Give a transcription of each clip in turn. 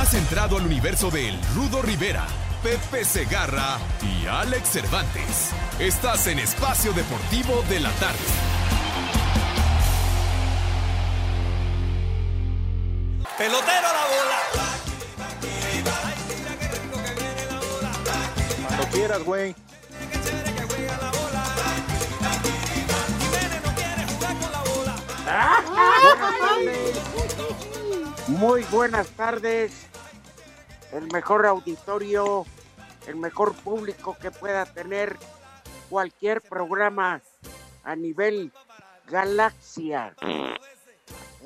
Has entrado al universo del Rudo Rivera, Pepe Segarra y Alex Cervantes. Estás en Espacio Deportivo de la Tarde. Pelotero a la bola. Cuando quieras, güey. Muy buenas tardes. El mejor auditorio, el mejor público que pueda tener cualquier programa a nivel galaxia.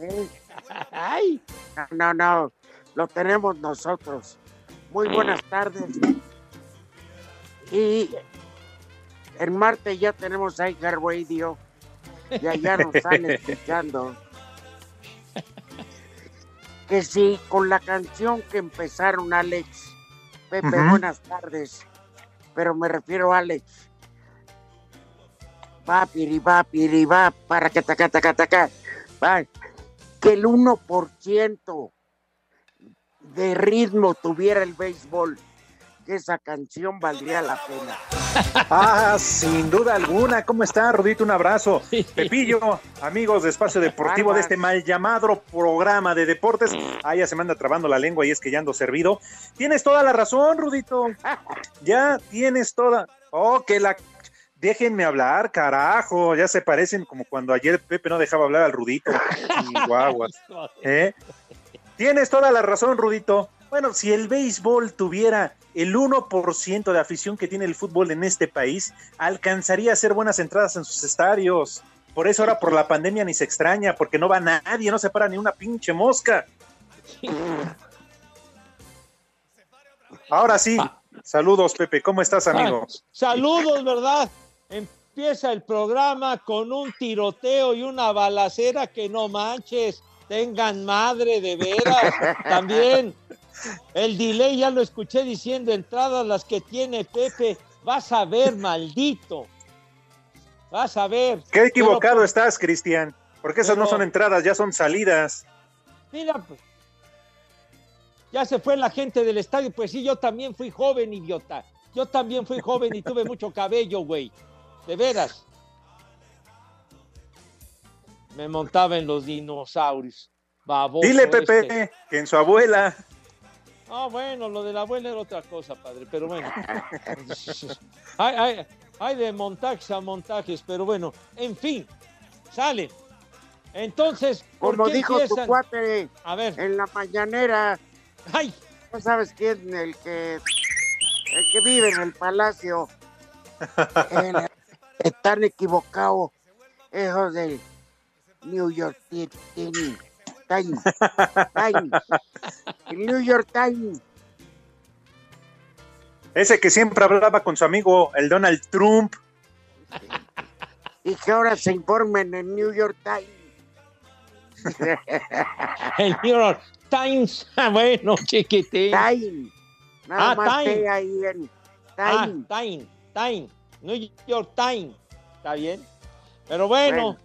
¿Eh? No, no, lo tenemos nosotros. Muy buenas tardes. Y en Marte ya tenemos Icar Radio. Y allá nos están escuchando. Que sí, con la canción que empezaron Alex. Pepe, buenas tardes. Pero me refiero a Alex. Va, piri, va, piri, va, para que taca, taca, taca. Va. Que el 1% de ritmo tuviera el béisbol que esa canción valdría la pena. Ah, sin duda alguna. ¿Cómo está, Rudito? Un abrazo. Pepillo, amigos de Espacio Deportivo de este mal llamado programa de deportes. Ah, ya se me anda trabando la lengua y es que ya ando servido. Tienes toda la razón, Rudito. Ya tienes toda. Oh, que la. Déjenme hablar, carajo. Ya se parecen como cuando ayer Pepe no dejaba hablar al Rudito. Guaguas. ¿Eh? Tienes toda la razón, Rudito. Bueno, si el béisbol tuviera el 1% de afición que tiene el fútbol en este país, alcanzaría a hacer buenas entradas en sus estadios. Por eso ahora por la pandemia ni se extraña, porque no va nadie, no se para ni una pinche mosca. Ahora sí, saludos Pepe, ¿cómo estás amigo? saludos, ¿verdad? Empieza el programa con un tiroteo y una balacera que no manches, tengan madre de veras. También el delay ya lo escuché diciendo entradas las que tiene Pepe. Vas a ver, maldito. Vas a ver. Qué equivocado estás, Cristian. Porque esas no son entradas, ya son salidas. Mira, pues. Ya se fue la gente del estadio. Pues sí, yo también fui joven, idiota. Yo también fui joven y tuve mucho cabello, güey. De veras. Me montaba en los dinosaurios. Baboso Dile, Pepe, este. que en su abuela. Ah, bueno, lo de la abuela era otra cosa, padre, pero bueno. hay, hay, hay, de montajes a montajes, pero bueno, en fin, sale. Entonces, ¿por como qué dijo empiezan? tu cuate A ver, en la mañanera, ay, ¿no sabes quién? El que, el que vive en el palacio. El- están equivocados, hijos del New York Ti- Times. Times. El New York Times. Ese que siempre hablaba con su amigo, el Donald Trump. Y que ahora se informen en New York Times. el New York Times, ah, bueno, chiquitín. Time. Nada Ah, más Time. ahí en Ah, Time. Time, Time, New York Time, está bien. Pero bueno, Bueno.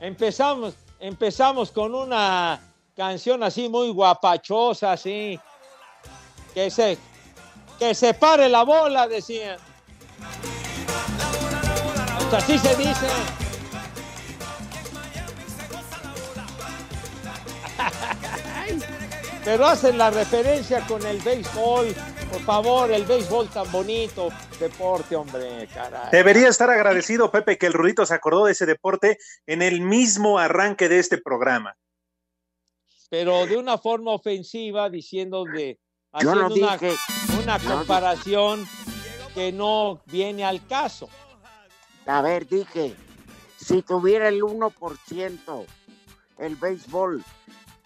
empezamos, empezamos con una canción así muy guapachosa, así, que se, que se pare la bola, decían. Pues así se dice. Pero hacen la referencia con el béisbol. Por favor, el béisbol tan bonito. Deporte, hombre, caray. Debería estar agradecido, Pepe, que el Rudito se acordó de ese deporte en el mismo arranque de este programa. Pero de una forma ofensiva, diciendo de. Yo no haciendo una, dije. una no comparación que no viene al caso. A ver, dije, si tuviera el 1% el béisbol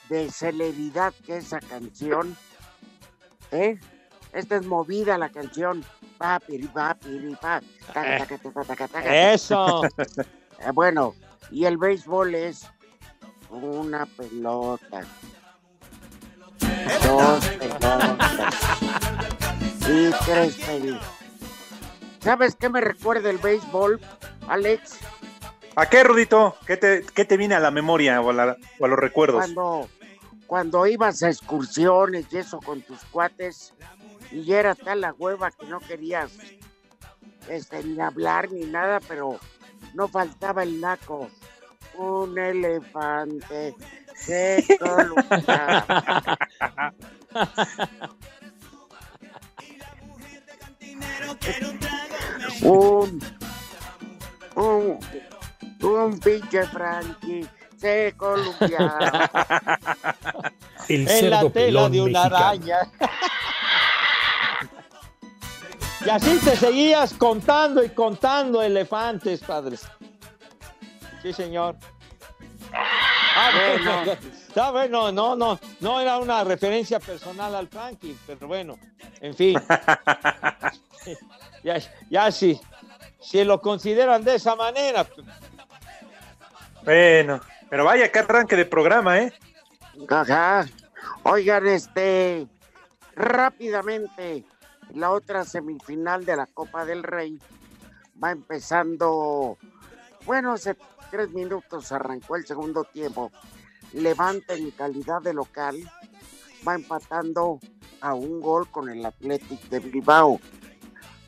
de celeridad que esa canción, ¿Eh? Esta es movida la canción. Pa, piri, pa, piri, pa. Taca, taca, taca, taca, taca. Eso. Bueno, y el béisbol es una pelota. Dos pelotas. Y tres pelotas. ¿Sabes qué me recuerda el béisbol, Alex? ¿A qué, Rudito? ¿Qué te, qué te viene a la memoria o a, la- o a los recuerdos? Cuando, cuando ibas a excursiones y eso con tus cuates y ya era tal la hueva que no querías este, ni hablar ni nada, pero no faltaba el naco. Un elefante se columpiaba. un, un, un pinche Frankie se columpiaba. El en la tela de una mexicano. araña. Y así te seguías contando y contando elefantes, padres. Sí, señor. Ah, bueno. Está bueno, no, no, no era una referencia personal al Frankie, pero bueno, en fin. ya, ya sí, si lo consideran de esa manera, Bueno, pero vaya que arranque de programa, ¿eh? Ajá. Oigan, este, rápidamente, la otra semifinal de la Copa del Rey va empezando, bueno, hace tres minutos arrancó el segundo tiempo. Levante en calidad de local va empatando a un gol con el Athletic de Bilbao.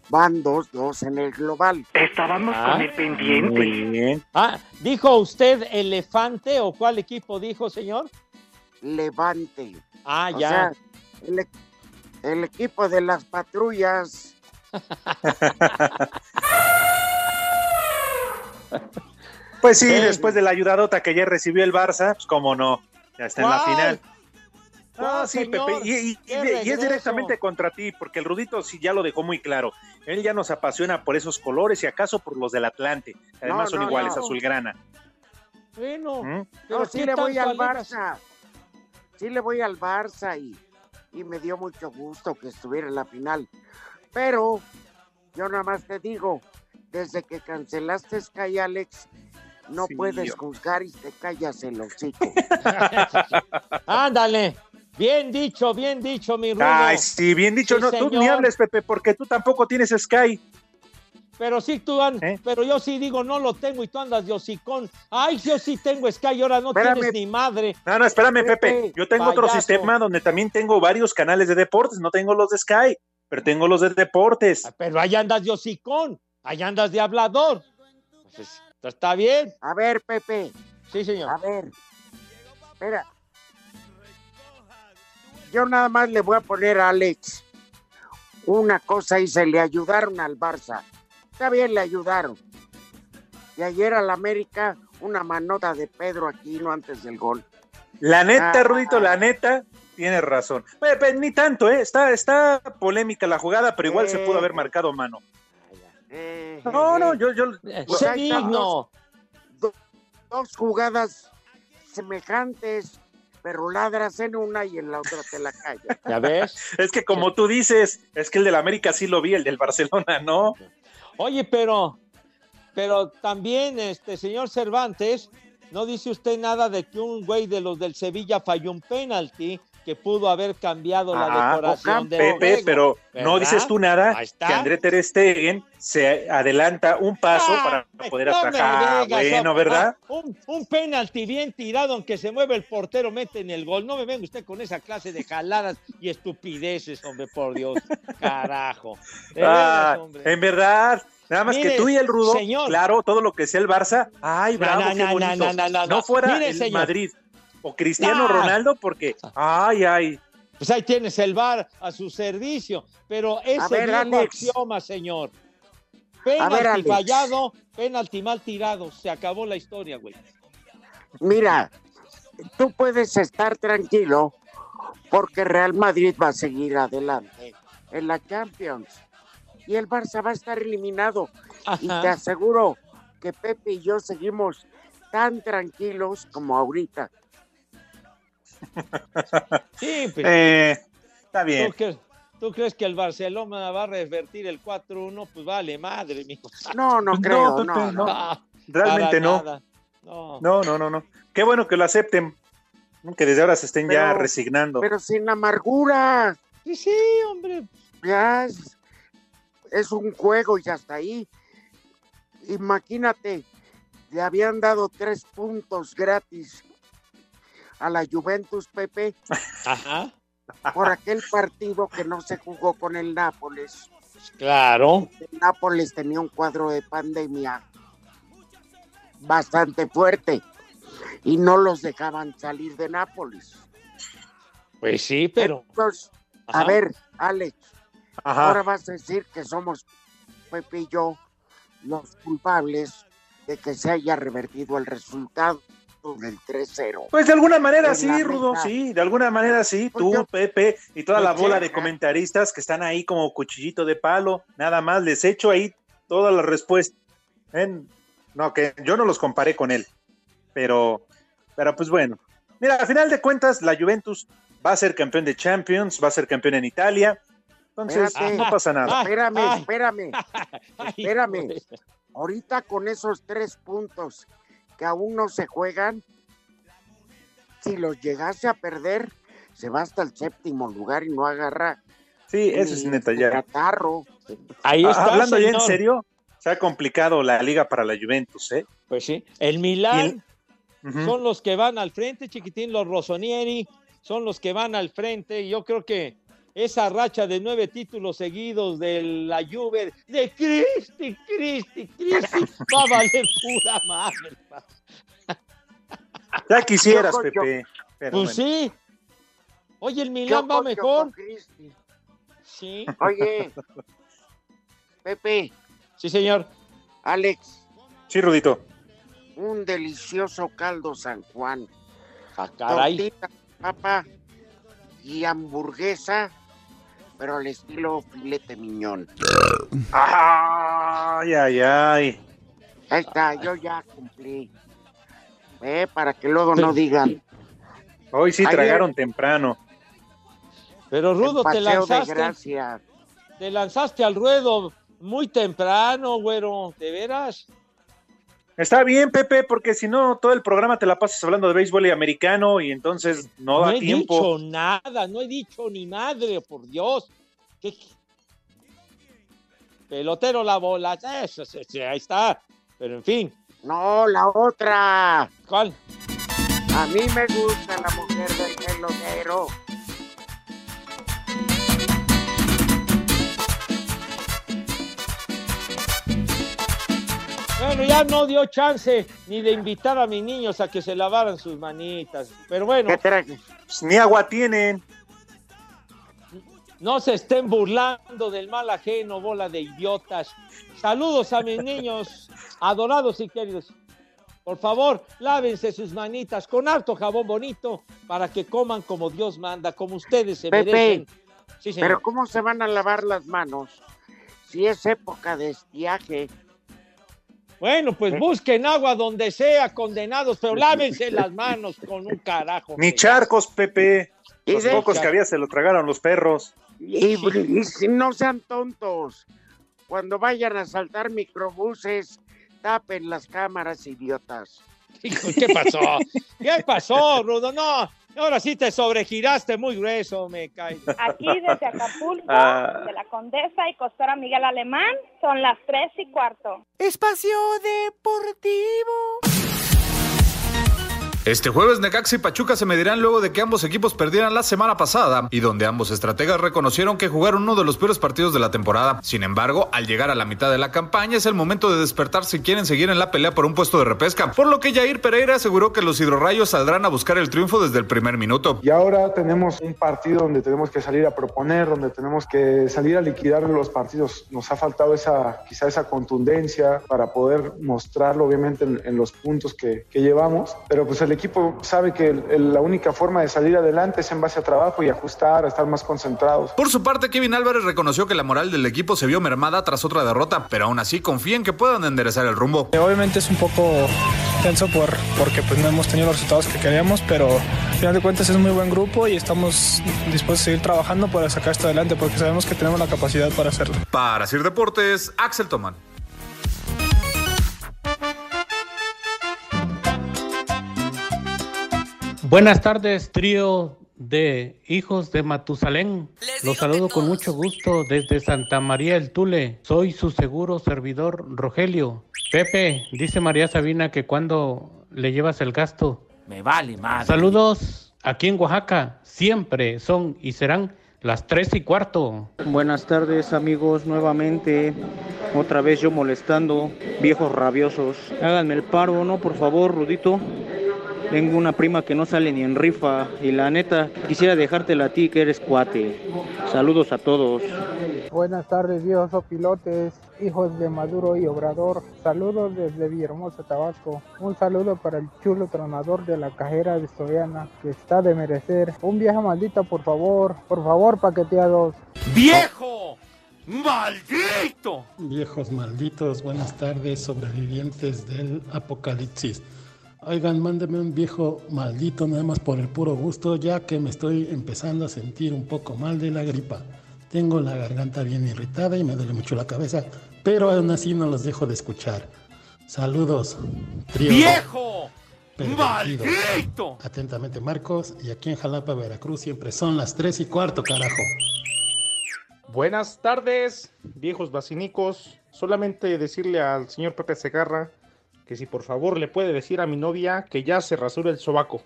Van 2-2 en el global. Estábamos Ah. con el pendiente. Muy bien. Ah, ¿dijo usted elefante o cuál equipo dijo, señor? Levante. Ah, O ya. sea, el, el equipo de las patrullas. Pues sí, después de la ayudadota que ya recibió el Barça, pues cómo no, ya está en la final. ¿Cuál, Ah, sí, señor? Pepe, y, y- y- ¡Qué y es directamente contra ti, porque el Rudito sí ya lo dejó muy claro. Él ya nos apasiona por esos colores y acaso por los del Atlante. que Además No, son iguales, no. azulgrana. Bueno, ¿Mm? pero No, sí ¿qué le voy al? Barça. Sí le voy al Barça y, y me dio mucho gusto que estuviera en la final. Pero yo nada más te digo, desde que cancelaste Sky Alex, no Sí, puedes yo- juzgar y te callas el hocico. Ándale. Bien dicho, bien dicho, mi Rudo. Ay, sí, bien dicho. Sí, no, tú ni hables, Pepe, porque tú tampoco tienes Sky. Pero sí tú an- ¿Eh? pero yo sí digo, no lo tengo y tú andas de hocicón. Ay, yo sí tengo Sky ahora no Espérame. tienes ni madre. No, no, espérame, Pepe, Pepe. Yo tengo otro sistema donde también tengo varios canales de deportes. No tengo los de Sky, pero tengo los de deportes. Ah, Pero ahí andas de hocicón, ahí andas de hablador. Pues, está bien, A ver, Pepe, sí, a señor. ver. Espera. Yo nada más le voy a poner a Alex una cosa y se le ayudaron al Barça. Está bien, le ayudaron. Y ayer al América, una manota de Pedro Aquino antes del gol. La neta, Ah. Rudito, la neta, tienes razón. Pepe, ni tanto, ¿eh? Está, está polémica la jugada, pero igual se pudo haber marcado mano. Eh, No, eh, no, yo, yo. Eh, Pues sé ahí estamos. digno. do- dos jugadas semejantes, pero ladras en una y en la otra te la callas. ¿Ya ves? Es que como tú dices, es que el del América sí lo vi, el del Barcelona, ¿no? Oye, pero, pero también, este señor Cervantes, no dice usted nada de que un güey de los del Sevilla falló un penalti que pudo haber cambiado la Ah, decoración del Pepe, juego, pero no dices tú nada que André Ter Stegen se adelanta un paso Ah, para poder no atajar. vengas, bueno, ah, ¿verdad? ah, un, un penalti bien tirado, aunque se mueve el portero, mete en el gol. No me venga usted con esa clase de jaladas y estupideces, hombre, por Dios. Carajo. De Ah, en verdad, nada más Mire, que tú y el Rudo, señor. claro, todo lo que sea el Barça, ay, bravo, no, qué no, bonito. no, no, no, no. fuera Mire, el señor. Madrid o Cristiano Ah. Ronaldo, porque, ay, ay, Pues ahí tienes el bar a su servicio, pero ese viejo Alex. axioma, señor. Penalti fallado, penalti mal tirado. Se acabó la historia, güey. Mira, tú puedes estar tranquilo porque Real Madrid va a seguir adelante en la Champions y el Barça va a estar eliminado. Y te aseguro que Pepe y yo seguimos tan tranquilos como ahorita. Sí, pues, eh, está bien. ¿tú, qué, ¿Tú crees que el Barcelona va a revertir el 4-1? Pues vale, madre, mijo. No, no No, creo, Pepe, no, no. no. Realmente no. No. No, no, no, no. Qué bueno que lo acepten. Que desde ahora se estén ya resignando. Pero sin amargura. Sí, sí, hombre. Ya es, es un juego y hasta ahí. Imagínate, le habían dado tres puntos gratis a la Juventus, Pepe, Ajá. por aquel partido que no se jugó con el Nápoles. Claro. El Nápoles tenía un cuadro de pandemia bastante fuerte y no los dejaban salir de Nápoles. Pues sí, pero. Entonces, a ver, Alex, Ajá. ahora vas a decir que somos Pepe y yo los culpables de que se haya revertido el resultado del 3-0. Pues de alguna manera En sí, Rudo, sí, de alguna manera sí, Pues tú, yo- Pepe y toda la Pues bola de comentaristas que están ahí como cuchillito de palo, nada más les echo ahí toda la respuesta. En- No, que yo no los comparé con él, pero, pero pues bueno. Mira, a final de cuentas, la Juventus va a ser campeón de Champions, va a ser campeón en Italia, entonces Espérate. no pasa nada. Ah, Espérame, ay. espérame. Ay, Espérame. Ahorita con esos tres puntos que aún no se juegan, si los llegase a perder, se va hasta el séptimo lugar y no agarra. Sí, eso es neta ya. catarro. Ahí Ah, está. Hablando ya en serio, se ha complicado la liga para la Juventus, ¿eh? Pues sí. El Milán son los que van al frente, chiquitín. Los Rossonieri son los que van al frente. Y Yo creo que esa racha de nueve títulos seguidos de la Juve, de Cristi, Cristi, Cristi, va a valer pura madre. Ya quisieras, Yo- Pepe. pero Pues bueno. sí. Oye, el Milán va mejor. Sí, Oye, Pepe, sí, señor. Alex, Sí, Rudito. un delicioso caldo San Juan. Ah, caray. Tortita, papa y hamburguesa, pero al estilo filete miñón. Ay, ay, ay. Ahí está, yo ya cumplí. Eh, para que luego no digan. Hoy sí Ayer- tragaron temprano. Pero Rudo, te lanzaste, gracia. te lanzaste al ruedo muy temprano, güero. ¿De veras? Está bien, Pepe, porque si no, todo el programa te la pasas hablando de béisbol y americano y entonces no da he tiempo. dicho nada, no he dicho ni madre, por Dios. Pelotero la bola, eso, ahí está. Pero en fin, No, la otra. ¿cuál? A mí me gusta la mujer del pelotero. Bueno, ya no dio chance ni de invitar a mis niños a que se lavaran sus manitas. Pero bueno. Pues, ni agua tienen. No se estén burlando del mal ajeno, bola de idiotas. Saludos a mis niños, adorados y queridos. Por favor, lávense sus manitas con harto jabón bonito para que coman como Dios manda, como ustedes se Pepe, merecen. Sí, señor. Pero ¿cómo se van a lavar las manos si es época de estiaje? Bueno, pues busquen agua donde sea, condenados, pero lávense las manos con un carajo. Ni charcos, Pepe. Los pocos que había se lo tragaron los perros. Y, y si no sean tontos, cuando vayan a saltar microbuses, tapen las cámaras, idiotas. Hijo, ¿Qué pasó? ¿Qué pasó, Rudo? No, ahora sí te sobregiraste muy grueso, me cae. Aquí desde Acapulco, Ah. de la Condesa y Costora Miguel Alemán, son las tres y cuarto. Espacio Deportivo. Este jueves Necaxa y Pachuca se medirán luego de que ambos equipos perdieran la semana pasada y donde ambos estrategas reconocieron que jugaron uno de los peores partidos de la temporada. Sin embargo, al llegar a la mitad de la campaña es el momento de despertar si quieren seguir en la pelea por un puesto de repesca, por lo que Jair Pereira aseguró que los hidrorrayos saldrán a buscar el triunfo desde el primer minuto. Y ahora tenemos un partido donde tenemos que salir a proponer, donde tenemos que salir a liquidar los partidos. Nos ha faltado esa, quizá esa contundencia para poder mostrarlo, obviamente, en, los puntos que, que llevamos. Pero pues el equipo sabe que el- el- la única forma de salir adelante es en base a trabajo y ajustar, a estar más concentrados. Por su parte, Kevin Álvarez reconoció que la moral del equipo se vio mermada tras otra derrota, pero aún así confía en que puedan enderezar el rumbo. Obviamente es un poco tenso por, porque pues no hemos tenido los resultados que queríamos, pero final de cuentas es un muy buen grupo y estamos dispuestos a seguir trabajando para sacar esto adelante porque sabemos que tenemos la capacidad para hacerlo. Para Sir Deportes, Axel Tomán. Buenas tardes, trío de hijos de Matusalén. Los saludo con mucho gusto desde Santa María el Tule. Soy su seguro servidor Rogelio. Pepe, dice María Sabina que cuando le llevas el gasto. Me vale madre. Saludos aquí en Oaxaca. Siempre son y serán las tres y cuarto. Buenas tardes amigos, nuevamente otra vez yo molestando, viejos rabiosos. Háganme el paro, ¿no? Por favor, Rudito. Tengo una prima que no sale ni en rifa y la neta quisiera dejártela a ti que eres cuate. Saludos a todos. Buenas tardes, viejos pilotes, hijos de Maduro y Obrador. Saludos desde Villahermosa, Tabasco. Un saludo para el chulo tronador de la cajera de Soriana, que está de merecer. Un vieja maldita, por favor, por favor, paqueteados. ¡Viejo! ¡Maldito! Viejos malditos, buenas tardes, sobrevivientes del apocalipsis. Oigan, mándeme un viejo maldito nada más por el puro gusto, ya que me estoy empezando a sentir un poco mal de la gripa. Tengo la garganta bien irritada y me duele mucho la cabeza, pero aún así no los dejo de escuchar. Saludos, trío. ¡Viejo! pervertido. ¡Maldito! Atentamente, Marcos, y aquí en Jalapa, Veracruz, siempre son las 3 y cuarto, carajo. Buenas tardes, viejos vacinicos. Solamente decirle al señor Pepe Segarra que si por favor le puede decir a mi novia que ya se rasura el sobaco.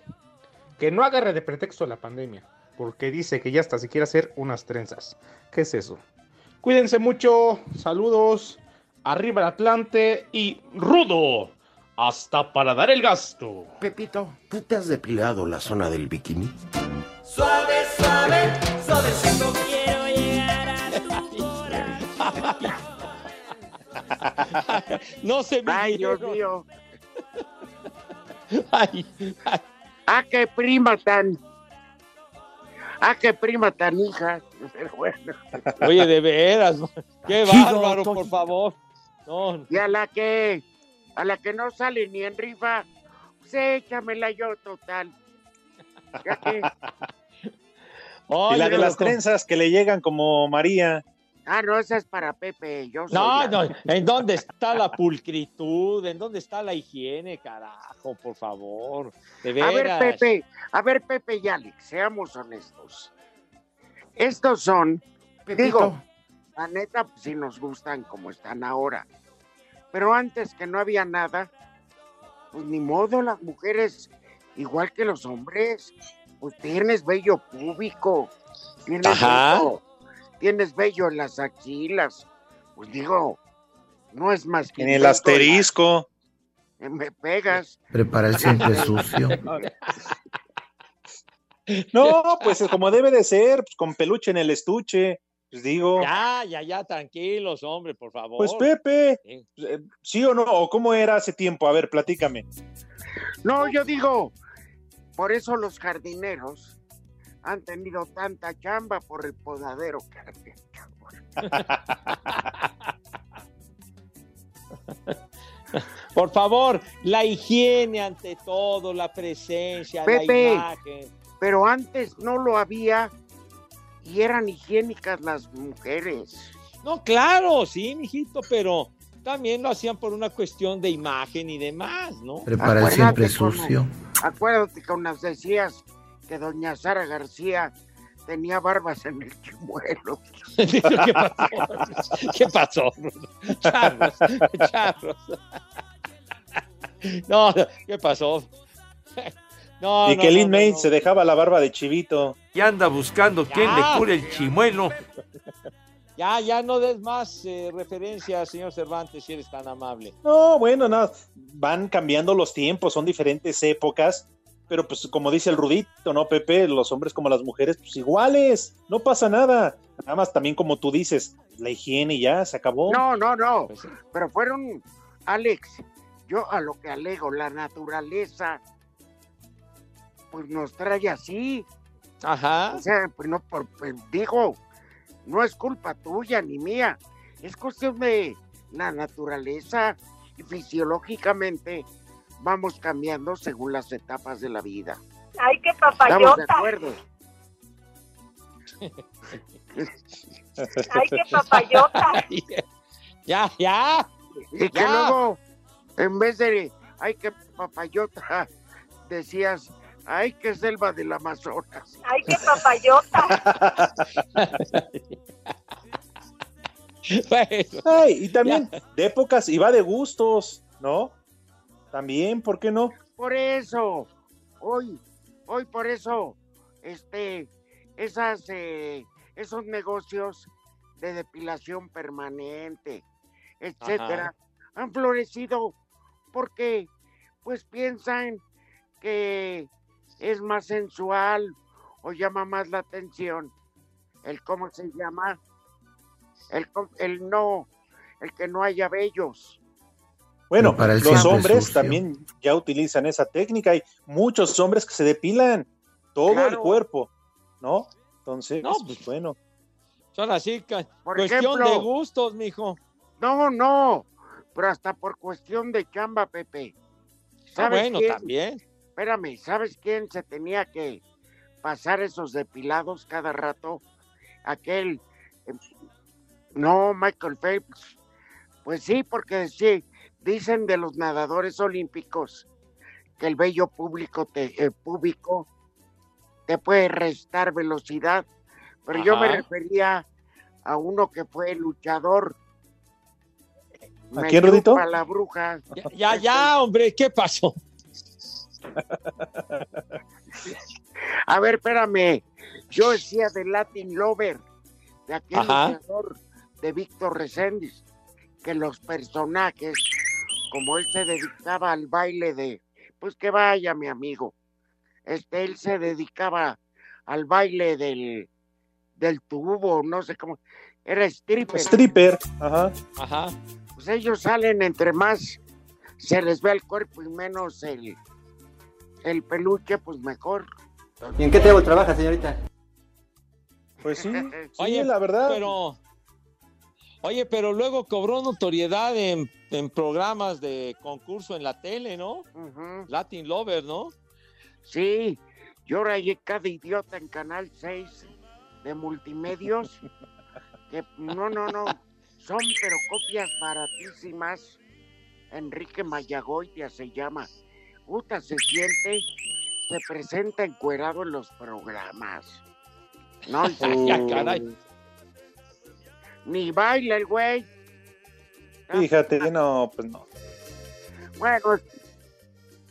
Que no agarre de pretexto la pandemia, porque dice que ya hasta se quiere hacer unas trenzas. ¿Qué es eso? Cuídense mucho, saludos, arriba el Atlante y rudo. Hasta para dar el gasto. Pepito, ¿tú te has depilado la zona del bikini? Suave, suave, suavecito quiero llegar a tu corazón. no se me Ay, Dios mío. Ay, ay. Ah, qué prima tan. Ah, qué prima tan hija. Pero bueno. Oye, de veras, qué bárbaro, por favor. No, Y a la que, a la que no sale ni en rifa, pues échamela yo total. Ya que, y la de las trenzas que le llegan como María. Ah, no, esa es para Pepe. Yo soy No, la- no, ¿en dónde está la pulcritud? ¿En dónde está la higiene, carajo? Por favor, de A ver. Pepe, a ver, Pepe y Alex, seamos honestos. Estos son, digo, la neta, pues sí nos gustan como están ahora. Pero antes que no había nada, pues ni modo, las mujeres, igual que los hombres, pues tienes vello púbico, tienes Ajá. Tienes vello en las axilas. Pues digo, no es más que En el la- asterisco. Me pegas. Prepara el siempre sucio. No, pues como debe de ser, pues, con peluche en el estuche. Pues digo, Ya, ya, ya, tranquilos, hombre, por favor. pues Pepe, Sí. eh, ¿sí o no? ¿O cómo era hace tiempo? A ver, platícame. No, yo digo, por eso los jardineros han tenido tanta chamba por el podadero que han hecho. Por favor, la higiene ante todo, la presencia, Pepe. la imagen. Pero antes no lo había y eran higiénicas las mujeres. No, claro, sí, mijito, pero también lo hacían por una cuestión de imagen y demás, ¿no? Prepara el siempre sucio. Acuérdate que nos decías que doña Sara García tenía barbas en el chimuelo. ¿Qué pasó? ¿Qué pasó? Charros, charros. No, ¿qué pasó? No, y no, que no, Lin no, May no. se dejaba la barba de chivito. Y anda buscando quién Ya. le cure el chimuelo. Ya, ya no des más eh, referencias, señor Cervantes, si eres tan amable. No, bueno, nada, van cambiando los tiempos, son diferentes épocas, pero pues como dice el Rudito, ¿no, Pepe? Los hombres como las mujeres, pues iguales, no pasa nada. Nada más también como tú dices, la higiene y ya, se acabó. No, no, no. Pues sí. Pero fueron, Alex, yo a lo que alego, la naturaleza, pues nos trae así. Ajá. O sea, pues no, por, pues, digo, no es culpa tuya ni mía, es cuestión de la naturaleza y fisiológicamente vamos cambiando según las etapas de la vida. Ay, qué Estamos de papayota. acuerdo. Ay, qué papayota. Ya, ya. Y que Ya. luego, en vez de, ay, qué papayota, decías, ay, qué selva del Amazonas. Ay, qué papayota. Ay, y también de épocas y va de gustos, ¿no? También, ¿por qué no? Por eso, hoy, hoy por eso, este, esas, eh, esos negocios de depilación permanente, etcétera, han florecido porque, pues piensan que es más sensual o llama más la atención. El cómo se llama, el, co- el no, el que no haya vellos. Bueno, Pero para el los hombres también ya utilizan esa técnica. Hay muchos hombres que se depilan todo el cuerpo, ¿no? Entonces, No, pues bueno. Son así, Por cuestión ejemplo, de gustos, mijo. No, no, pero hasta por cuestión de chamba, Pepe. Ah, ¿Sabes bueno, quién? también. Espérame, ¿sabes quién se tenía que pasar esos depilados cada rato? Aquel. eh, No, Michael Phelps. Pues sí, porque sí, dicen de los nadadores olímpicos que el vello público te, eh, público te puede restar velocidad, pero yo me refería a uno que fue luchador. ¿A quién, Rudito? chupa la bruja. Ya, ya, ya, hombre, ¿qué pasó? A ver, espérame. Yo decía de Latin Lover, de aquel Ajá. luchador de Víctor Reséndiz, que los personajes, como él se dedicaba al baile de, pues que vaya mi amigo, este, él se dedicaba al baile del, del tubo, no sé cómo, era stripper. Stripper, ajá. Ajá. Pues ellos salen entre más se les ve el cuerpo y menos el, el peluche, pues mejor. ¿Y en qué trabaja, señorita? Pues sí, sí, Oye, la verdad. Pero, oye, pero luego cobró notoriedad en, en programas de concurso en la tele, ¿no? Latin Lover, ¿no? Sí, yo rayé cada idiota en Canal 6 de multimedios. Que no, no, no. Son pero copias baratísimas. Enrique Mayagoitia se llama. Puta, se siente, se presenta encuerado en los programas. No, Ya, caray. Ni baila el güey. Fíjate, no, pues no. Bueno,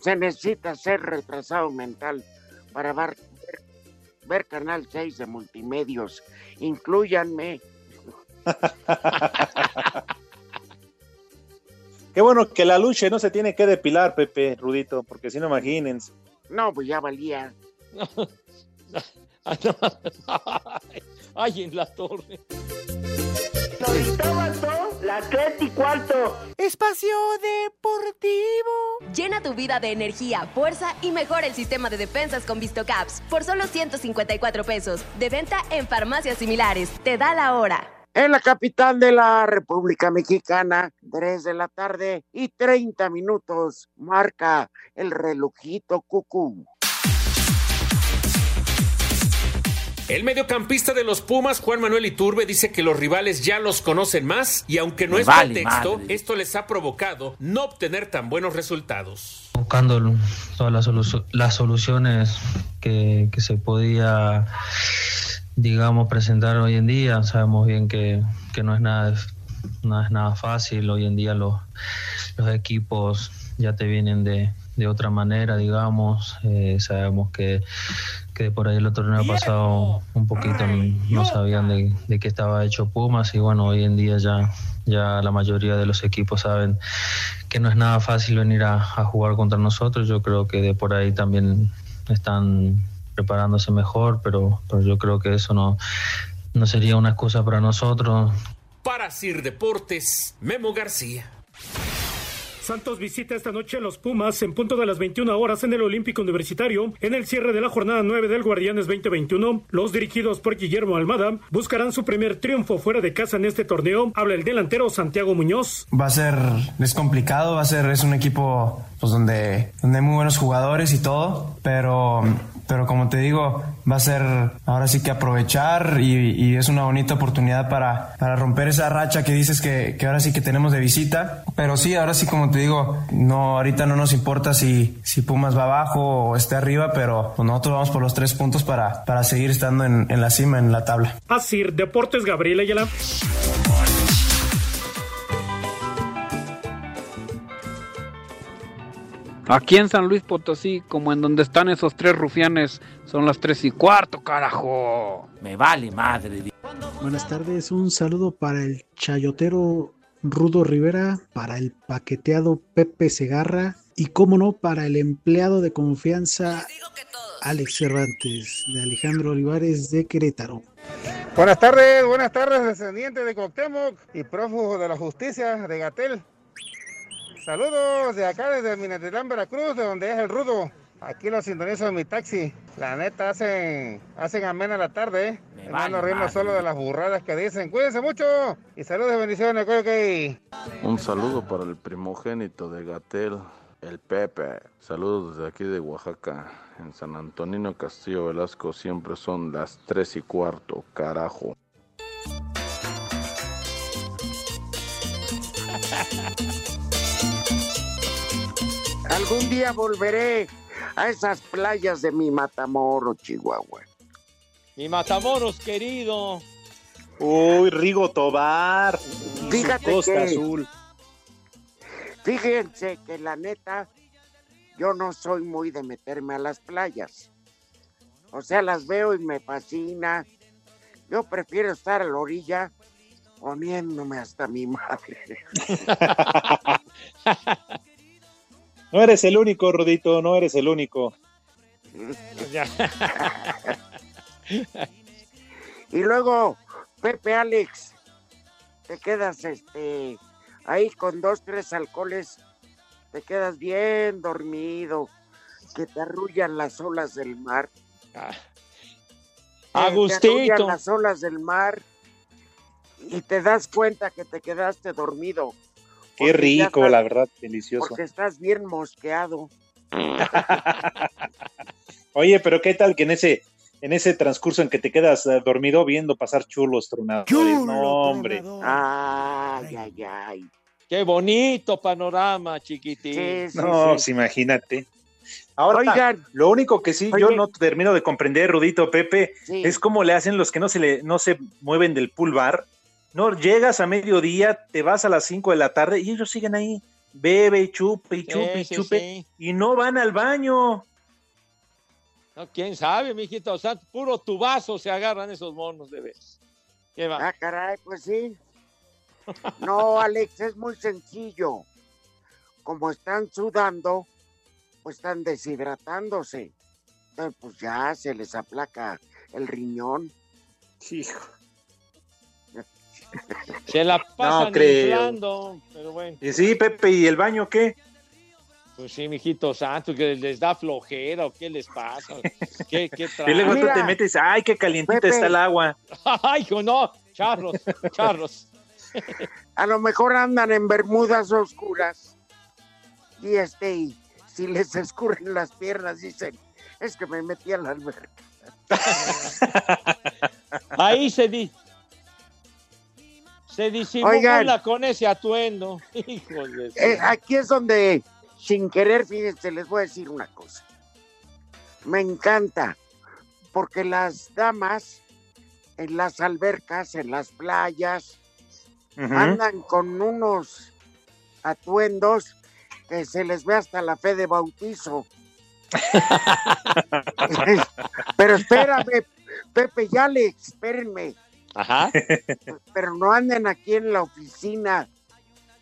se necesita ser retrasado mental para ver, ver Canal 6 de multimedios. Incluyanme. Qué bueno que la lucha no se tiene que depilar, Pepe, Rudito, porque si no, imagínense. No, pues ya valía. Ay, en la torre. Las tres y cuarto. Espacio Deportivo. Llena tu vida de energía, fuerza y mejora el sistema de defensas con VistoCaps por solo 154 pesos. De venta en farmacias similares. Te da la hora. En la capital de la República Mexicana, 3 de la tarde y 30 minutos, marca el relojito cucú. El mediocampista de los Pumas, Juan Manuel Iturbe, dice que los rivales ya los conocen más y aunque no Me es vale pretexto, madre. esto les ha provocado no obtener tan buenos resultados. buscando todas las, solu- las soluciones que, que se podía, digamos, presentar hoy en día. Sabemos bien que, que no, es nada, no es nada fácil. Hoy en día los, los equipos ya te vienen de, de otra manera, digamos. Eh, sabemos que, que por ahí el torneo pasado un poquito no sabían de, de qué estaba hecho Pumas y bueno, hoy en día ya, ya la mayoría de los equipos saben que no es nada fácil venir a, a jugar contra nosotros. Yo creo que de por ahí también están preparándose mejor, pero, pero yo creo que eso no, no sería una excusa para nosotros. Para Sir Deportes, Memo García. Santos visita esta noche a los Pumas en punto de las 21 horas en el Olímpico Universitario. En el cierre de la jornada 9 del Guardianes 2021, los dirigidos por Guillermo Almada buscarán su primer triunfo fuera de casa en este torneo. Habla el delantero Santiago Muñoz. Va a ser, es complicado, va a ser, es un equipo pues donde, donde hay muy buenos jugadores y todo, pero, pero como te digo, va a ser ahora sí que aprovechar y, y es una bonita oportunidad para, para romper esa racha que dices que, que ahora sí que tenemos de visita. Pero sí, ahora sí, como te digo, no, ahorita no nos importa si, si Pumas va abajo o esté arriba, pero pues nosotros vamos por los tres puntos para, para seguir estando en, en la cima, en la tabla. Así, Deportes Gabriela Ayala. Aquí en San Luis Potosí, como en donde están esos tres rufianes, son las tres y cuarto, carajo. Me vale madre. Buenas tardes, un saludo para el chayotero Rudo Rivera, para el paqueteado Pepe Segarra y, como no, para el empleado de confianza Alex Cervantes, de Alejandro Olivares de Querétaro. Buenas tardes, buenas tardes, descendiente de Coctemoc y prófugo de la justicia de Gatel. Saludos de acá desde Minatitlán, Veracruz, de donde es el rudo. Aquí lo sintonizo en mi taxi. La neta hacen, hacen amena la tarde, ¿eh? Hermano, vale solo de las burradas que dicen. Cuídense mucho y saludos y bendiciones. Ok, ok. Un saludo para el primogénito de Gatel, el Pepe. Saludos desde aquí de Oaxaca. En San Antonino Castillo Velasco siempre son las tres y cuarto, carajo. Algún día volveré a esas playas de mi Matamoros, Chihuahua. Mi Matamoros querido. Uy, Rigo Tobar. Fíjate Costa que- Azul. Fíjense que la neta, yo no soy muy de meterme a las playas. O sea, las veo y me fascina. Yo prefiero estar a la orilla poniéndome hasta mi madre. No eres el único, Rudito, no eres el único. y luego, Pepe Alex, te quedas este ahí con dos, tres alcoholes, te quedas bien dormido, que te arrullan las olas del mar. Ah. Eh, Te Agustito. arrullan las olas del mar y te das cuenta que te quedaste dormido. Qué rico, estás- la verdad, delicioso. Porque estás bien mosqueado. Oye, pero qué tal que en ese en ese transcurso en que te quedas eh, dormido viendo pasar chulos tronadores. no, hombre. Ay, ay, ay. Qué bonito panorama, chiquitín. no, pues imagínate. Ahora, Oigan. lo único que sí yo no termino de comprender, Rudito Pepe, Sí. es cómo le hacen los que no se le no se mueven del pool bar. No llegas a mediodía, te vas a las 5 de la tarde y ellos siguen ahí. Bebe y chupe y Sí, chupe y sí, chupe sí. y no van al baño. No, quién sabe, mijito. O sea, puro tubazo se agarran esos monos de vez. ¿Qué va? Ah, caray, pues sí. No, Alex, es muy sencillo. Como están sudando, pues están deshidratándose. Entonces, pues ya se les aplaca el riñón. Hijo. Se la pasan creo. inflando, pero bueno. Y sí, Pepe, ¿y el baño qué? Pues sí, mijito santo, que les da flojera o qué les pasa. ¿Qué, qué Y luego tú te metes, ay, qué calientita Pepe. está el agua. Ay, hijo, no, charros, charros. A lo mejor andan en bermudas oscuras. Y este, y si les escurren las piernas, dicen, es que me metí a la alberca. Ahí se di. Se disimula Oigan. con ese atuendo. Hijos de Eh, aquí es donde, sin querer, fíjense, les voy a decir una cosa. Me encanta, porque las damas en las albercas, en las playas, andan con unos atuendos que se les ve hasta la fe de bautizo. Pero espérame, Pepe y Alex, espérenme. Ajá. Pero no anden aquí en la oficina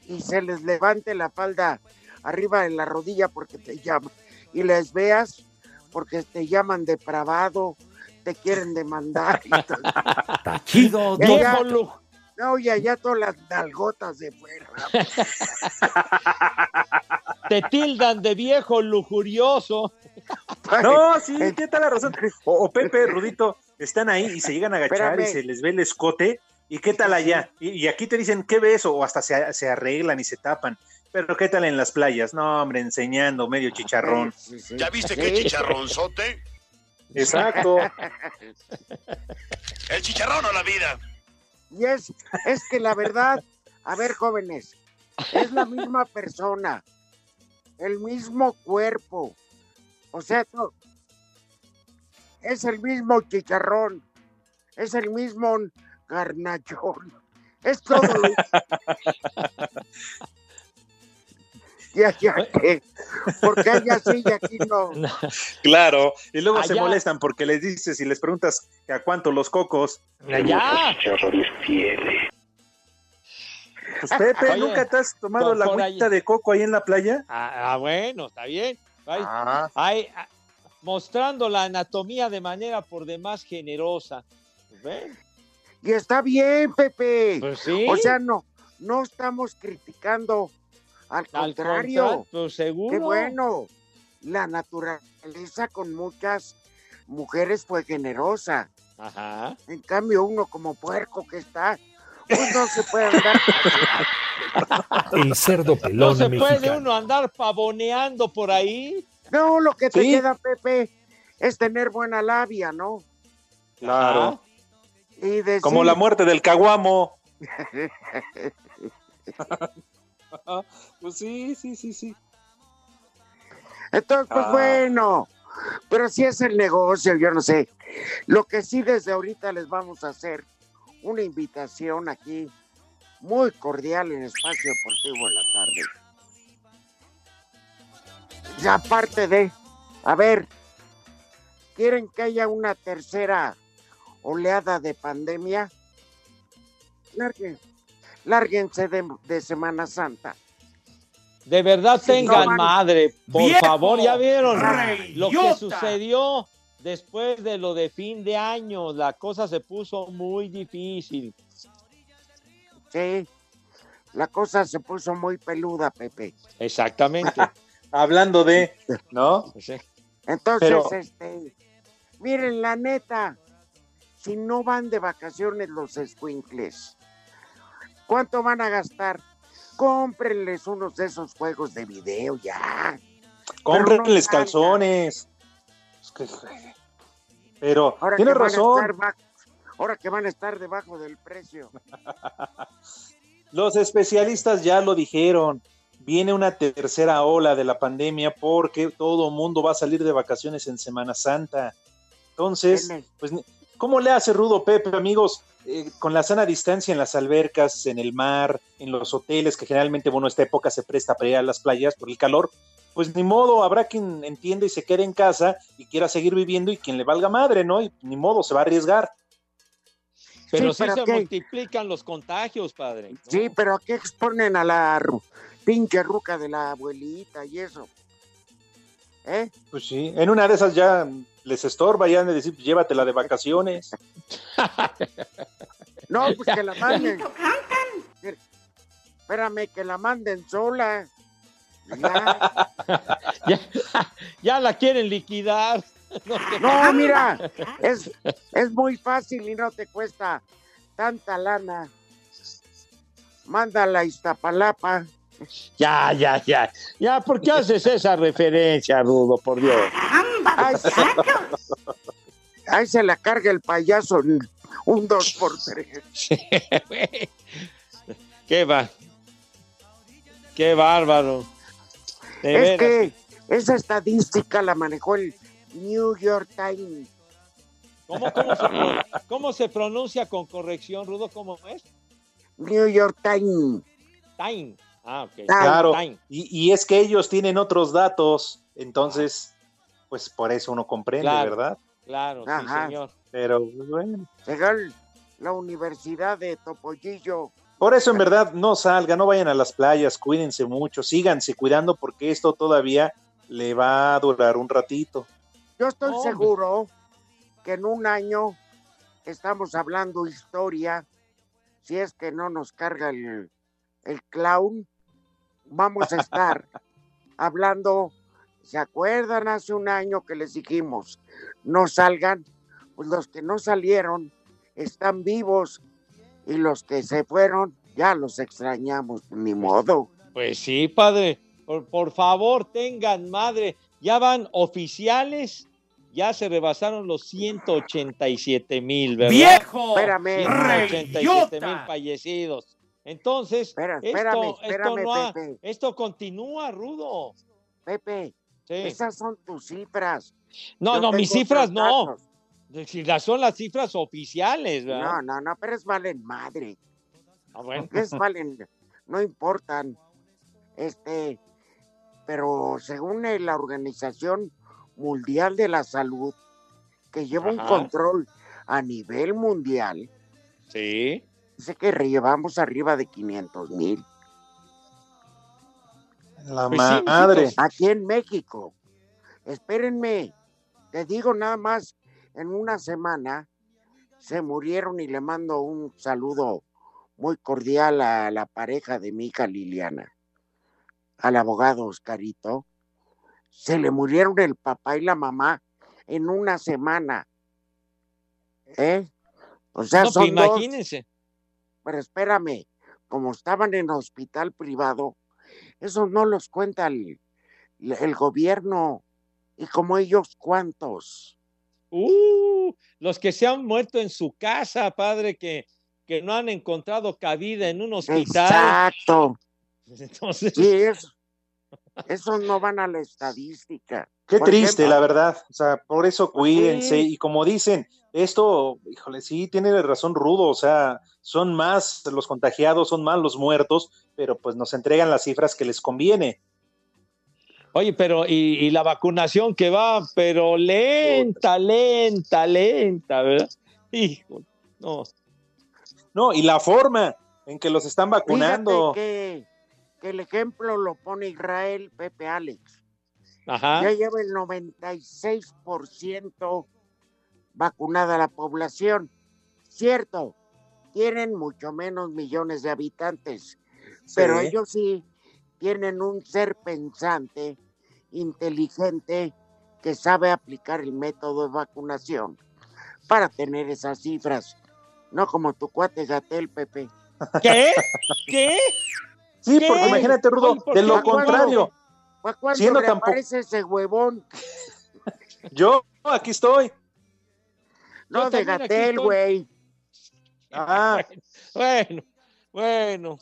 y se les levante la falda arriba de la rodilla porque te llaman. Y les veas porque te llaman depravado, te quieren demandar. Está chido, Ya, Viejo, ya. lu- No, y allá todas las nalgotas de fuera. Te tildan de viejo lujurioso. No, sí, tiene toda la razón. O, o Pepe, Rudito, están ahí y se llegan a agachar y se les ve el escote. ¿Y qué tal allá? Y, y aquí te dicen, ¿qué ves? O hasta se, se arreglan y se tapan. Pero ¿qué tal en las playas? No, hombre, enseñando medio chicharrón. ¿Ya viste qué chicharronzote? Exacto. El chicharrón o la vida. Y es, es que la verdad, a ver, jóvenes, es la misma persona, el mismo cuerpo. O sea, no, es el mismo chicharrón, es el mismo garnachón, es todo lo Ya, ya, que, porque hay así y aquí no. Claro. Y luego se Allá. molestan porque les dices y les preguntas que a cuánto los cocos. Allá. Pues Pepe, Oye, ¿nunca te has tomado la agüita de coco ahí en la playa? Ah, ah, bueno, está bien. Ay, ay, ah, mostrando la anatomía de manera por demás generosa. ¿Ven? Y está bien, Pepe. Pues sí. O sea, no, no estamos criticando. Al Al contrario. contrario, pues seguro. Qué bueno. La naturaleza con muchas mujeres fue generosa. Ajá. En cambio, uno como puerco que está, pues no se puede andar. El cerdo No pelón se puede mexicano. uno andar pavoneando por ahí. No, lo que te Sí. queda, Pepe, es tener buena labia, ¿no? Claro. Y decir, Como la muerte del caguamo. pues sí, sí, sí, sí. Entonces, pues Ah. bueno, pero si es el negocio, yo no sé. Lo que sí desde ahorita les vamos a hacer una invitación aquí muy cordial en Espacio Deportivo en la tarde. Y aparte de, a ver, ¿quieren que haya una tercera oleada de pandemia? Larguen- lárguense de, de Semana Santa. De verdad Sí, tengan no, madre, por ¡Viejo favor, ya vieron lo que sucedió después de lo de fin de año, la cosa se puso muy difícil. Sí, la cosa se puso muy peluda, Pepe. Exactamente. Hablando de, ¿no? Entonces, Pero- este, miren, la neta, si no van de vacaciones los escuincles, ¿cuánto van a gastar? Cómprenles unos de esos juegos de video ya. Cómprenles no calzones. Es que- Pero, Ahora tienes que van a razón. ahora que van a estar debajo del precio. Los especialistas ya lo dijeron. Viene una tercera ola de la pandemia porque todo mundo va a salir de vacaciones en Semana Santa. Entonces, pues, ¿cómo le hace Rudo Pepe, amigos? Eh, con la sana distancia en las albercas, en el mar, en los hoteles, que generalmente, bueno, esta época se presta para ir a las playas por el calor, pues ni modo, habrá quien entienda y se quede en casa y quiera seguir viviendo y quien le valga madre, ¿no? Y ni modo, se va a arriesgar. Pero Sí, sí, pero se ¿qué? multiplican los contagios, padre. Sí, pero ¿a qué exponen a la pinche ruca de la abuelita y eso? ¿Eh? Pues sí, en una de esas ya les estorba, ya han de decir, "Pues llévatela de vacaciones. No, pues que la manden. Espérame, que la manden sola. Ya. ya, ya la quieren liquidar. No, mira, es, es muy fácil y no te cuesta tanta lana. Mándala a Iztapalapa. Ya, ya, ya. Ya, ¿por qué haces esa referencia, Rudo, por Dios? Ahí, ahí se la carga el payaso un dos por tres. Qué va. Qué bárbaro. De es veras. que esa estadística la manejó el New York Times. ¿Cómo, cómo se, cómo se pronuncia con corrección, Rudo? ¿Cómo es? New York Times. Time. Ah, ok. Claro, y, y es que ellos tienen otros datos, entonces, pues por eso uno comprende, Claro. ¿verdad? Claro, sí, Ajá. señor. Pero pues, bueno. Llegó el- la Universidad de Topollillo. Por eso en verdad no salgan, no vayan a las playas, cuídense mucho, síganse cuidando porque esto todavía le va a durar un ratito. Yo estoy seguro que en un año estamos hablando historia si es que no nos carga el, el clown, vamos a estar hablando, ¿se acuerdan hace un año que les dijimos, no salgan? Pues los que no salieron están vivos y los que se fueron ya los extrañamos, ni modo. Pues sí, padre. Por, por favor, tengan madre. Ya van oficiales. Ya se rebasaron los 187 mil, ¿verdad? ¡Viejo! Espérame. 187 mil fallecidos. Entonces, Espera, esto, espérame, esto, espérame, no ha- Pepe. esto continúa, Rudo. Pepe, esas son tus cifras. No, Yo no, mis cifras no. datos. Si las son las cifras oficiales, ¿verdad? No, no, no, pero es valen madre. Ah, bueno. Es valen, no importan. Este, pero según la Organización Mundial de la Salud, que lleva un control a nivel mundial, Sí. Dice que llevamos arriba de 500 mil. La Pues madre. mijitos, Aquí en México. Espérenme, te digo nada más, en una semana se murieron y le mando un saludo muy cordial a la pareja de mi hija Liliana, al abogado Oscarito. Se le murieron el papá y la mamá en una semana. ¿Eh? O sea, No, son pues imagínense. Pero espérame, como estaban en hospital privado, esos no los cuenta el, el gobierno. Y como ellos, ¿cuántos? Uh, los que se han muerto en su casa, padre, que, que no han encontrado cabida en un hospital. Exacto. Entonces, Sí, eso. Esos no van a la estadística. Qué triste, ejemplo, la verdad. O sea, por eso cuídense. Sí. Y como dicen, esto, híjole, sí, tiene razón Rudo. O sea, son más los contagiados, son más los muertos, pero pues nos entregan las cifras que les conviene. Oye, pero y, y la vacunación que va, pero lenta, lenta, lenta, ¿verdad? Hijo, no. No, y la forma en que los están vacunando. Que el ejemplo lo pone Israel Pepe Alex. Ajá. Ya lleva el 96% vacunada la población. Cierto, tienen mucho menos millones de habitantes, pero ellos sí tienen un ser pensante, inteligente, que sabe aplicar el método de vacunación para tener esas cifras. No como tu cuate Gatel, Pepe. ¿Qué? ¿Qué? Sí, ¿Qué? porque imagínate, Rudo, Oye, ¿por de lo contrario. ¿Para cuándo Siendo le tampoco- aparece ese huevón? Yo, aquí estoy. No, de Gatel, güey. Ah, Bueno, bueno.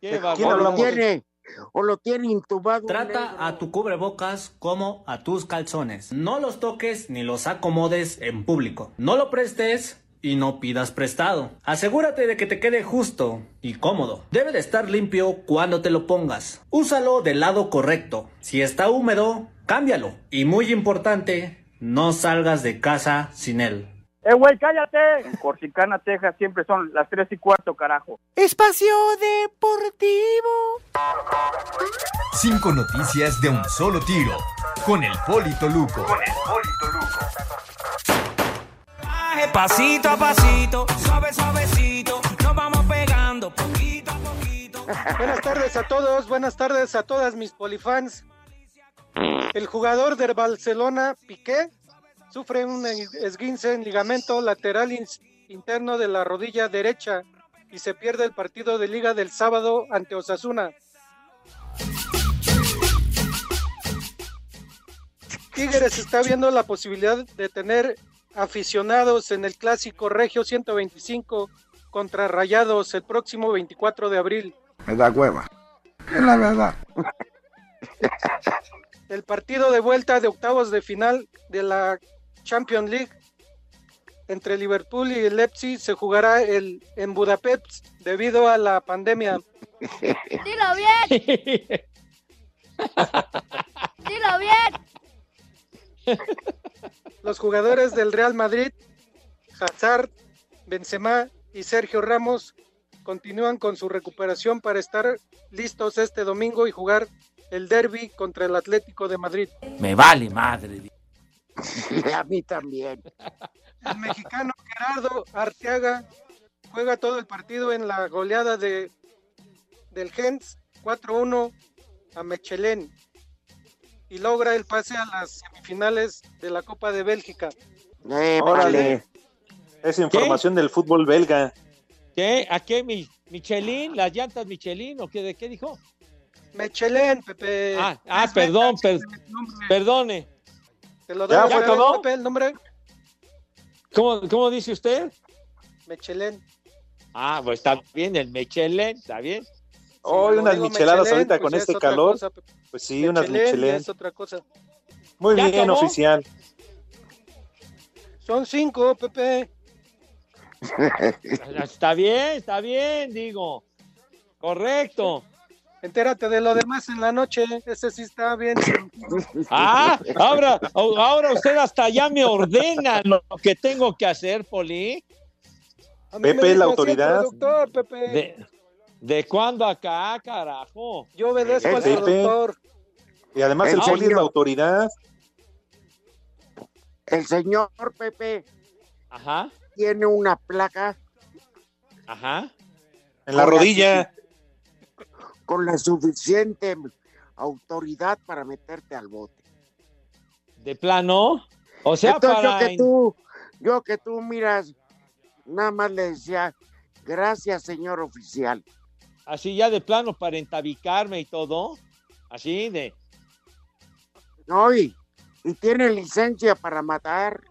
Qué ¿De bárbaro. quién lo tiene, o lo tiene intubado. Trata negro. a tu cubrebocas como a tus calzones. No los toques ni los acomodes en público. No lo prestes y no pidas prestado. Asegúrate de que te quede justo y cómodo. Debe de estar limpio cuando te lo pongas. Úsalo del lado correcto. Si está húmedo, cámbialo. Y muy importante, no salgas de casa sin él. ¡Eh, güey, cállate! En Corsicana, Texas, siempre son las tres y cuarto, carajo. Espacio Deportivo. Cinco noticias de un solo tiro. Con el Polito Luco. Pasito a pasito, suave suavecito, nos vamos pegando poquito a poquito. Buenas tardes a todos, buenas tardes a todas mis polifans. El jugador del Barcelona, Piqué, sufre un esguince en ligamento lateral in- interno de la rodilla derecha y se pierde el partido de liga del sábado ante Osasuna. Tigres está viendo la posibilidad de tener aficionados en el clásico Regio 125 contra Rayados el próximo 24 de abril. Me da hueva. Es la verdad. El partido de vuelta de octavos de final de la Champions League entre Liverpool y el Leipzig se jugará el, en Budapest debido a la pandemia. Dilo bien, dilo bien. Los jugadores del Real Madrid, Hazard, Benzema y Sergio Ramos continúan con su recuperación para estar listos este domingo y jugar el derby contra el Atlético de Madrid. Me vale madre. A mí también. El mexicano Gerardo Arteaga juega todo el partido en la goleada de del Gens 4-1 a Mechelen y logra el pase a las semifinales de la Copa de Bélgica. Órale. Es información del fútbol belga. ¿Qué? ¿A qué? Mi- ¿Michelin? ¿Las llantas Michelin? ¿O qué, de qué dijo? Mechelen, Pepe. Ah, ah perdón, per- perdone. Te lo ¿Ya fue todo? Pepe, el nombre. ¿Cómo, cómo dice usted? Mechelen. Ah, pues está bien, el Michelin, está bien. Hoy Como unas micheladas ahorita pues con este calor. cosa. Pues sí, unas Michelin ya Michelin. es otra cosa. Muy ¿Ya bien, acabó? oficial. Son cinco, Pepe. Está bien, está bien, digo. Correcto. Entérate de lo demás en la noche. Ese sí está bien. Ah, ahora, ahora usted hasta ya me ordena lo que tengo que hacer, Poli. Pepe, la autoridad. productor, Pepe. ¿De, ¿De cuándo acá, carajo? Yo obedezco al Pepe. productor. Y además el El poli es la autoridad. El señor Pepe Ajá, tiene una placa ajá. En la rodilla. con la suficiente autoridad para meterte al bote. De plano. O sea, Entonces para. yo que tú, yo que tú miras, nada más le decía, gracias señor oficial. Así ya de plano para entabicarme y todo. Así de. No, y, y tiene licencia para matar.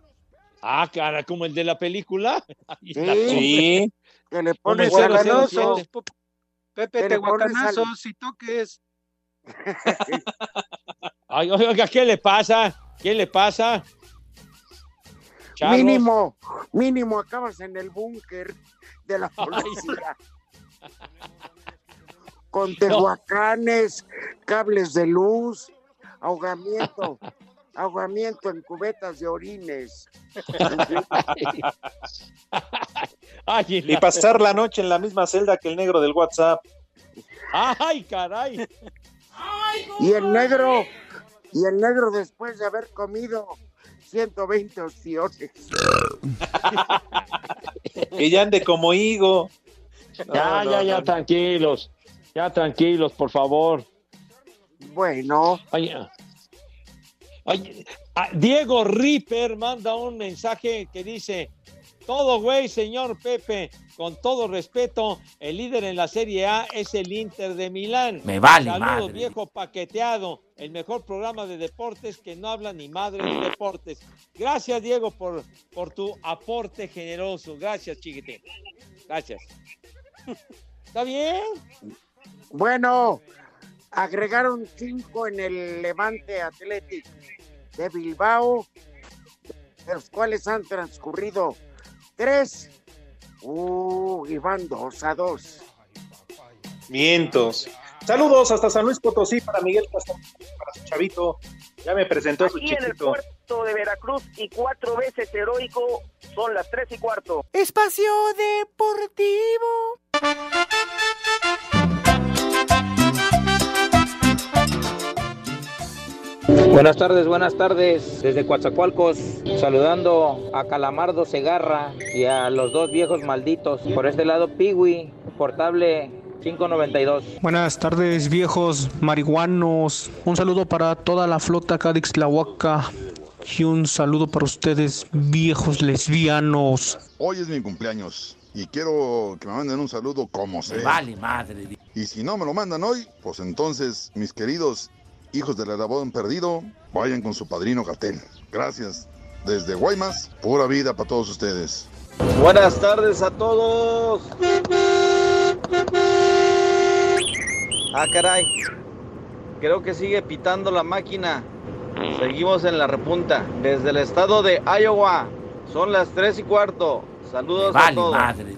Ah, cara, como el de la película. Ahí Sí, está. Sí. que le pones el a la 007. Guacanazos, Pepe, te pones al- guacanazos si toques. Ay, oiga, ¿qué le pasa? ¿Qué le pasa? Mínimo, mínimo acabas en el búnker de la policía. Con tehuacanes, cables de luz, ahogamiento, ahogamiento en cubetas de orines. Ay, Y pasar la noche en la misma celda que el negro del WhatsApp. Ay, caray. Y el negro, y el negro después de haber comido 120 opciones. Que ya ande como higo. No, Ya, no, ya, ya, no. tranquilos. Ya, tranquilos, por favor. Bueno, Ay. Ay, Diego Ripper manda un mensaje que dice: Todo güey, señor Pepe, con todo respeto, el líder en la Serie A es el Inter de Milán. Me vale Saludos, madre. viejo paqueteado, el mejor programa de deportes que no habla ni madre de deportes. Gracias, Diego, por, por tu aporte generoso. Gracias, chiquitín. Gracias. ¿Está bien? Bueno, agregaron cinco en el Levante Athletic de Bilbao, de los cuales han transcurrido tres. Uh, y van dos a dos. Vientos. Saludos hasta San Luis Potosí para Miguel Castro, para su chavito. Ya me presentó a su Aquí en el chiquito. puerto de Veracruz y cuatro veces heroico son las tres y cuarto. Espacio Deportivo. Buenas tardes, buenas tardes. Desde Coatzacoalcos, saludando a Calamardo Segarra y a los dos viejos malditos. Por este lado, Piwi, portable 592. Buenas tardes, viejos marihuanos. Un saludo para toda la flota acá de Ixtlahuaca. Y un saludo para ustedes, viejos lesbianos. Hoy es mi cumpleaños y quiero que me manden un saludo como sea. vale madre. Y si no me lo mandan hoy, pues entonces, mis queridos hijos del Arabón perdido, vayan con su padrino Gatel. Gracias. Desde Guaymas, pura vida para todos ustedes. Buenas tardes a todos. Ah, caray. Creo que sigue pitando la máquina. Seguimos en la repunta. Desde el estado de Iowa. Son las tres y cuarto. Saludos a todos. madre.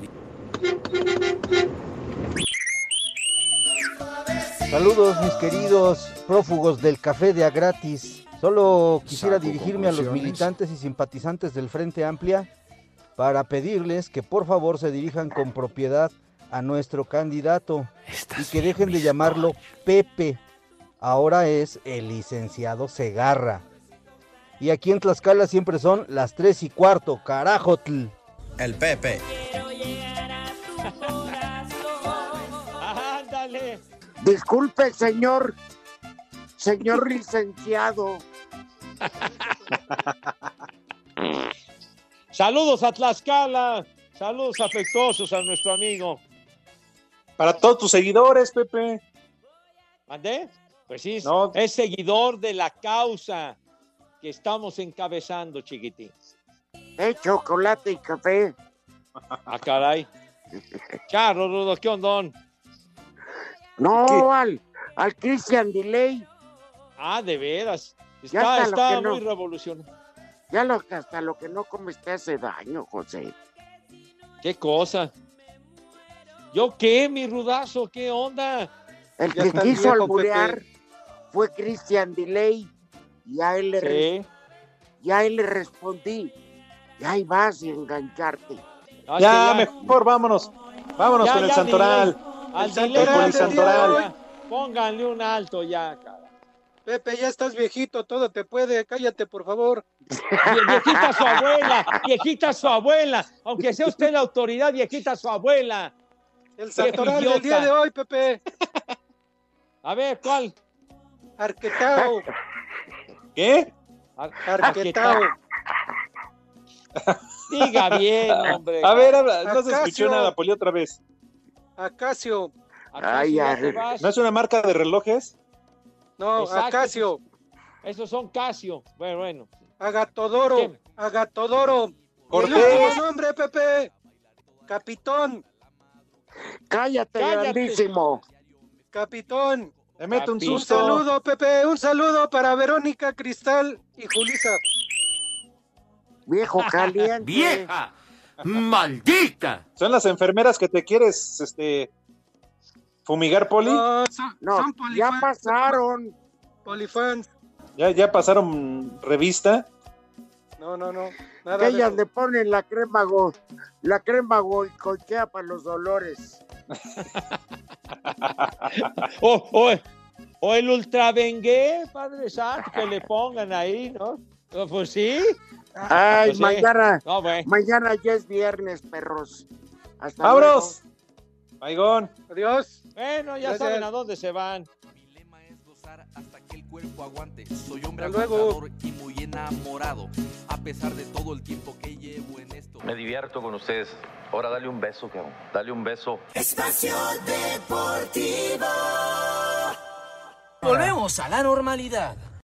Saludos mis queridos prófugos del café de a gratis. Solo quisiera Saco dirigirme a los militantes y simpatizantes del Frente Amplia para pedirles que por favor se dirijan con propiedad a nuestro candidato y que dejen de llamarlo Pepe. Ahora es el licenciado Segarra. Y aquí en Tlaxcala siempre son las tres y cuarto, carajotl. El Pepe. Disculpe, señor. Señor licenciado. Saludos a Tlaxcala. Saludos afectuosos a nuestro amigo. Para todos tus seguidores, Pepe. ¿Mandé? Pues sí, es- No. es seguidor de la causa que estamos encabezando, chiquitín. Eh, chocolate y café. Ah, caray. Charro, Rudo, ¿qué ondón? No, al, al Christian Delay. Ah, de veras. Ya Está, hasta lo está que no. muy revolucionario. Ya lo, hasta lo que no comes te hace daño, José. ¿Qué cosa? ¿Yo qué, mi rudazo? ¿Qué onda? El Ya que quiso alburear fue Christian Delay. Y a él le, re- Sí. y a él le respondí. Y ahí vas y engancharte. Ah, ya, mejor vámonos. Vámonos Ya, con el ya, Santoral. delay. Al Santoral Santoral. hoy. Pónganle un alto ya, cara. Pepe, ya estás viejito, todo te puede. Cállate, por favor. Vie- Viejita su abuela, viejita su abuela. Aunque sea usted la autoridad, viejita su abuela. El santoral del día de hoy, Pepe. A ver, ¿cuál? Arquetao. ¿Qué? Ar- Arquetao. Diga bien, hombre. A ver, habla, no se escuchó nada, Poli, otra vez. Acacio. ¿Acaso Ay, vas? ¿No es una marca de relojes? No, Exacto. Acacio. Esos son Casio. Bueno, bueno. Agatodoro. ¿Quién? Agatodoro. El último nombre, Pepe. Capitón. Cállate, Cállate. grandísimo. Capitón. Te meto un. Un saludo, Pepe. Un saludo para Verónica, Cristal y Julisa. Viejo caliente. ¡Vieja! ¡Maldita! Son las enfermeras que te quieres este, fumigar, Poli. No, son, No, son ya polifans. pasaron. Polifans. Ya, ya pasaron revista. No, no, no. Nada Que ellas le ponen la crema go, la crema goicochea para los dolores. O, o, o el ultravengué, Padre Santo, que le pongan ahí, ¿no? No, Pues sí. Ay, Pues sí. mañana, No, bueno. mañana ya es viernes, perros. Hasta ¡Vámonos! Baigón. Adiós. Bueno, ya Gracias. saben a dónde se van. hasta que el cuerpo aguante. Soy hombre agotador y muy enamorado, a pesar de todo el tiempo que llevo en esto. Me divierto con ustedes. Ahora dale un beso, cabrón. Dale un beso. Espacio Deportivo. Volvemos a la normalidad.